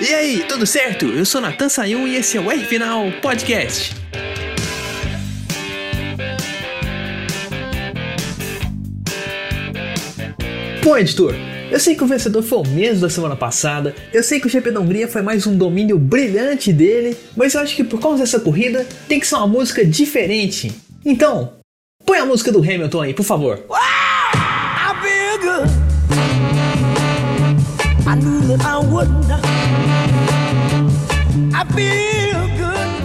E aí, tudo certo? Eu sou Natan Sayun e esse é o R Final Podcast. Pô, editor, eu sei que o vencedor foi o mesmo da semana passada, eu sei que o GP da Hungria foi mais um domínio brilhante dele, mas eu acho que por causa dessa corrida tem que ser uma música diferente. Então, põe a música do Hamilton aí, por favor.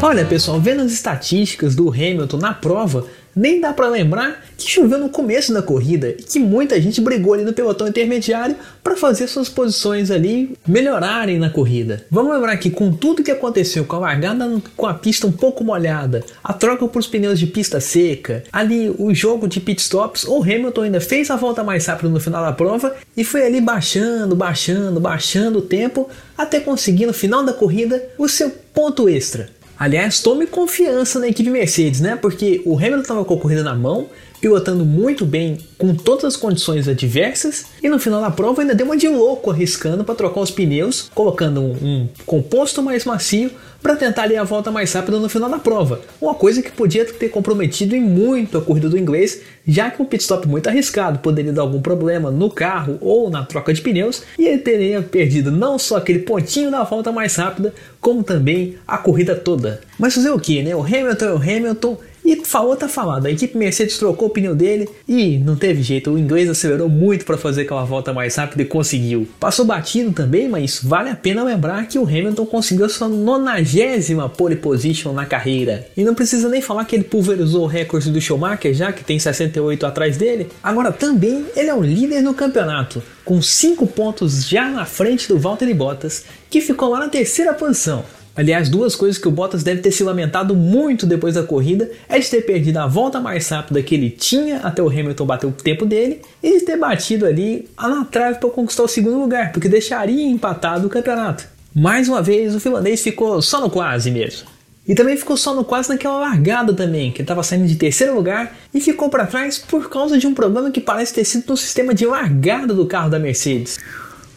Olha pessoal, vendo as estatísticas do Hamilton na prova, nem dá para lembrar que choveu no começo da corrida e que muita gente brigou ali no pelotão intermediário para fazer suas posições ali melhorarem na corrida. Vamos lembrar que com tudo que aconteceu com a largada com a pista um pouco molhada, a troca por os pneus de pista seca, ali o jogo de pitstops, o Hamilton ainda fez a volta mais rápida no final da prova e foi ali baixando, baixando, baixando o tempo até conseguir no final da corrida o seu ponto extra. Aliás, tome confiança na equipe Mercedes, né? Porque o Hamilton estava com a corrida na mão, pilotando muito bem com todas as condições adversas e no final da prova ainda deu uma de louco arriscando para trocar os pneus, colocando um, um composto mais macio para tentar ali a volta mais rápida no final da prova. Uma coisa que podia ter comprometido em muito a corrida do inglês, já que um pit stop muito arriscado poderia dar algum problema no carro ou na troca de pneus e ele teria perdido não só aquele pontinho da volta mais rápida, como também a corrida toda. Mas fazer o que, né? O Hamilton é o Hamilton e falou, tá falado. A equipe Mercedes trocou o pneu dele e não teve jeito. O inglês acelerou muito para fazer aquela volta mais rápida e conseguiu. Passou batido também, mas vale a pena lembrar que o Hamilton conseguiu sua nonagésima pole position na carreira. E não precisa nem falar que ele pulverizou o recorde do Schumacher, já que tem 68 atrás dele. Agora também ele é o líder no campeonato, com 5 pontos já na frente do Valtteri Bottas, que ficou lá na terceira posição. Aliás, duas coisas que o Bottas deve ter se lamentado muito depois da corrida é de ter perdido a volta mais rápida que ele tinha até o Hamilton bater o tempo dele e de ter batido ali na trave para conquistar o segundo lugar, porque deixaria empatado o campeonato. Mais uma vez, o finlandês ficou só no quase mesmo. E também ficou só no quase naquela largada também, que estava saindo de terceiro lugar e ficou para trás por causa de um problema que parece ter sido no sistema de largada do carro da Mercedes.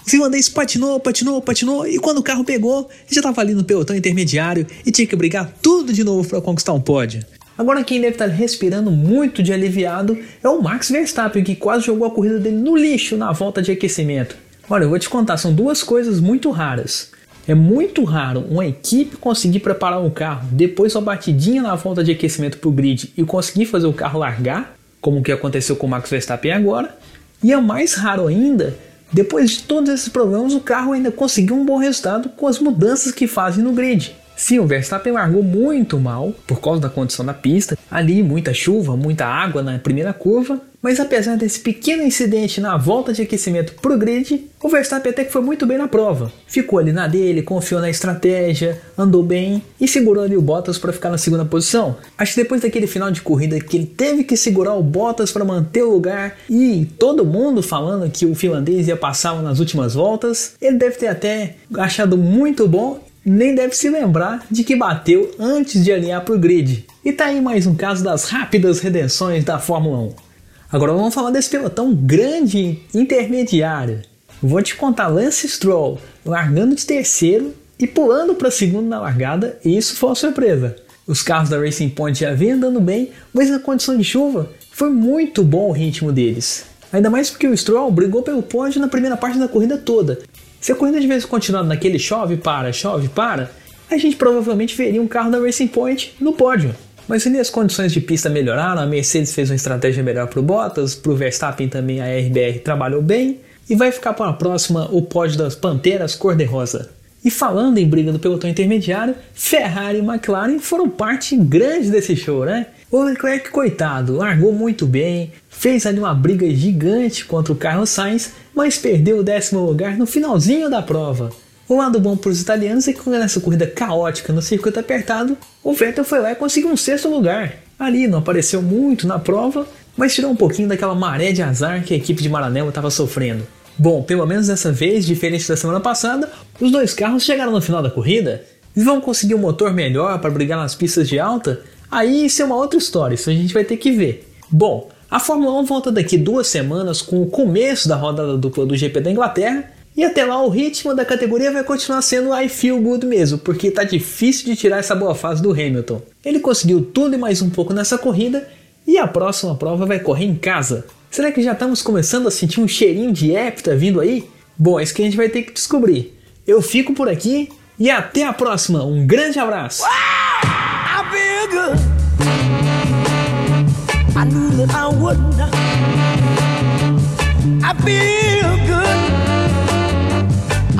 O finlandês patinou, patinou, patinou e quando o carro pegou, já estava ali no pelotão intermediário e tinha que brigar tudo de novo para conquistar um pódio. Agora quem deve estar respirando muito de aliviado é o Max Verstappen, que quase jogou a corrida dele no lixo na volta de aquecimento. Olha, eu vou te contar, são duas coisas muito raras. É muito raro uma equipe conseguir preparar um carro depois uma batidinha na volta de aquecimento para o grid e conseguir fazer o carro largar, como o que aconteceu com o Max Verstappen agora. E é mais raro ainda depois de todos esses problemas, o carro ainda conseguiu um bom resultado com as mudanças que fazem no grid. Sim, o Verstappen largou muito mal por causa da condição da pista. Ali, muita chuva, muita água na primeira curva. Mas apesar desse pequeno incidente na volta de aquecimento para o grid, o Verstappen até que foi muito bem na prova. Ficou ali na dele, confiou na estratégia, andou bem e segurou ali o Bottas para ficar na segunda posição. Acho que depois daquele final de corrida que ele teve que segurar o Bottas para manter o lugar e todo mundo falando que o finlandês ia passar nas últimas voltas, ele deve ter até achado muito bom nem deve se lembrar de que bateu antes de alinhar para o grid. E tá aí mais um caso das rápidas redenções da Fórmula 1. Agora vamos falar desse pelotão grande intermediário. Vou te contar Lance Stroll largando de terceiro e pulando para segundo na largada, e isso foi uma surpresa. Os carros da Racing Point já vinham andando bem, mas na condição de chuva foi muito bom o ritmo deles. Ainda mais porque o Stroll brigou pelo pódio na primeira parte da corrida toda. Se a corrida tivesse continuado naquele chove para, chove para, a gente provavelmente veria um carro da Racing Point no pódio. Mas ali as condições de pista melhoraram, a Mercedes fez uma estratégia melhor para o Bottas, para o Verstappen também a RBR trabalhou bem, e vai ficar para a próxima o pódio das Panteras cor-de-rosa. E falando em briga do pelotão intermediário, Ferrari e McLaren foram parte grande desse show, né? O Leclerc, coitado, largou muito bem, fez ali uma briga gigante contra o Carlos Sainz, mas perdeu o décimo lugar no finalzinho da prova. O lado bom para os italianos é que nessa corrida caótica no circuito apertado, o Vettel foi lá e conseguiu um sexto lugar. Ali não apareceu muito na prova, mas tirou um pouquinho daquela maré de azar que a equipe de Maranello estava sofrendo. Bom, pelo menos dessa vez, diferente da semana passada, os dois carros chegaram no final da corrida e vão conseguir um motor melhor para brigar nas pistas de alta. Aí isso é uma outra história, isso a gente vai ter que ver. Bom, a Fórmula 1 volta daqui duas semanas com o começo da rodada dupla do GP da Inglaterra E até lá o ritmo da categoria vai continuar sendo I Feel Good mesmo, porque tá difícil de tirar essa boa fase do Hamilton. Ele conseguiu tudo e mais um pouco nessa corrida e a próxima prova vai correr em casa. Será que já estamos começando a sentir um cheirinho de hepta vindo aí? Bom, é isso que a gente vai ter que descobrir. Eu fico por aqui e até a próxima. Um grande abraço.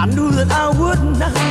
I knew that I would not.